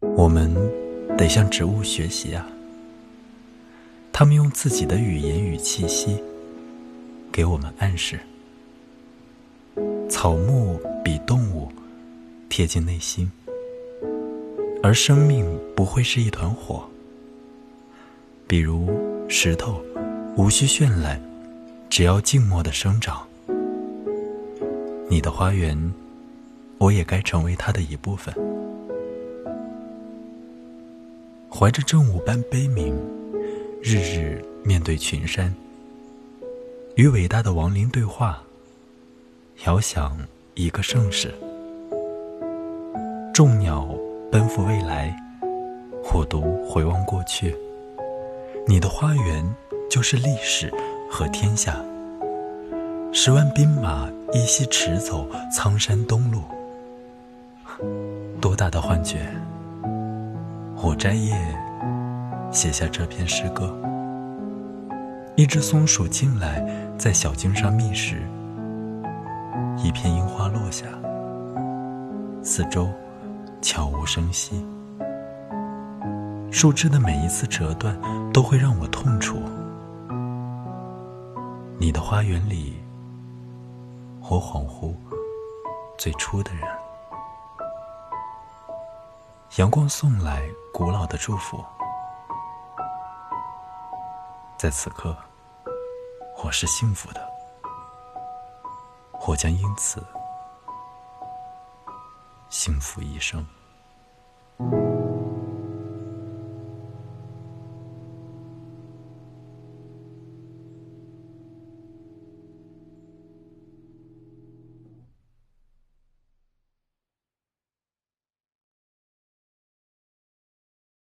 我们得向植物学习啊！他们用自己的语言与气息给我们暗示。草木比动物贴近内心，而生命不会是一团火。比如石头，无需绚烂，只要静默的生长。你的花园，我也该成为它的一部分。怀着正午般悲悯，日日面对群山，与伟大的亡灵对话，遥想一个盛世。众鸟奔赴未来，我独回望过去。你的花园就是历史和天下。十万兵马依稀驰走苍山东路，多大的幻觉！火摘叶，写下这篇诗歌。一只松鼠进来，在小径上觅食。一片樱花落下，四周悄无声息。树枝的每一次折断，都会让我痛楚。你的花园里。我恍惚，最初的人。阳光送来古老的祝福，在此刻，我是幸福的，我将因此幸福一生。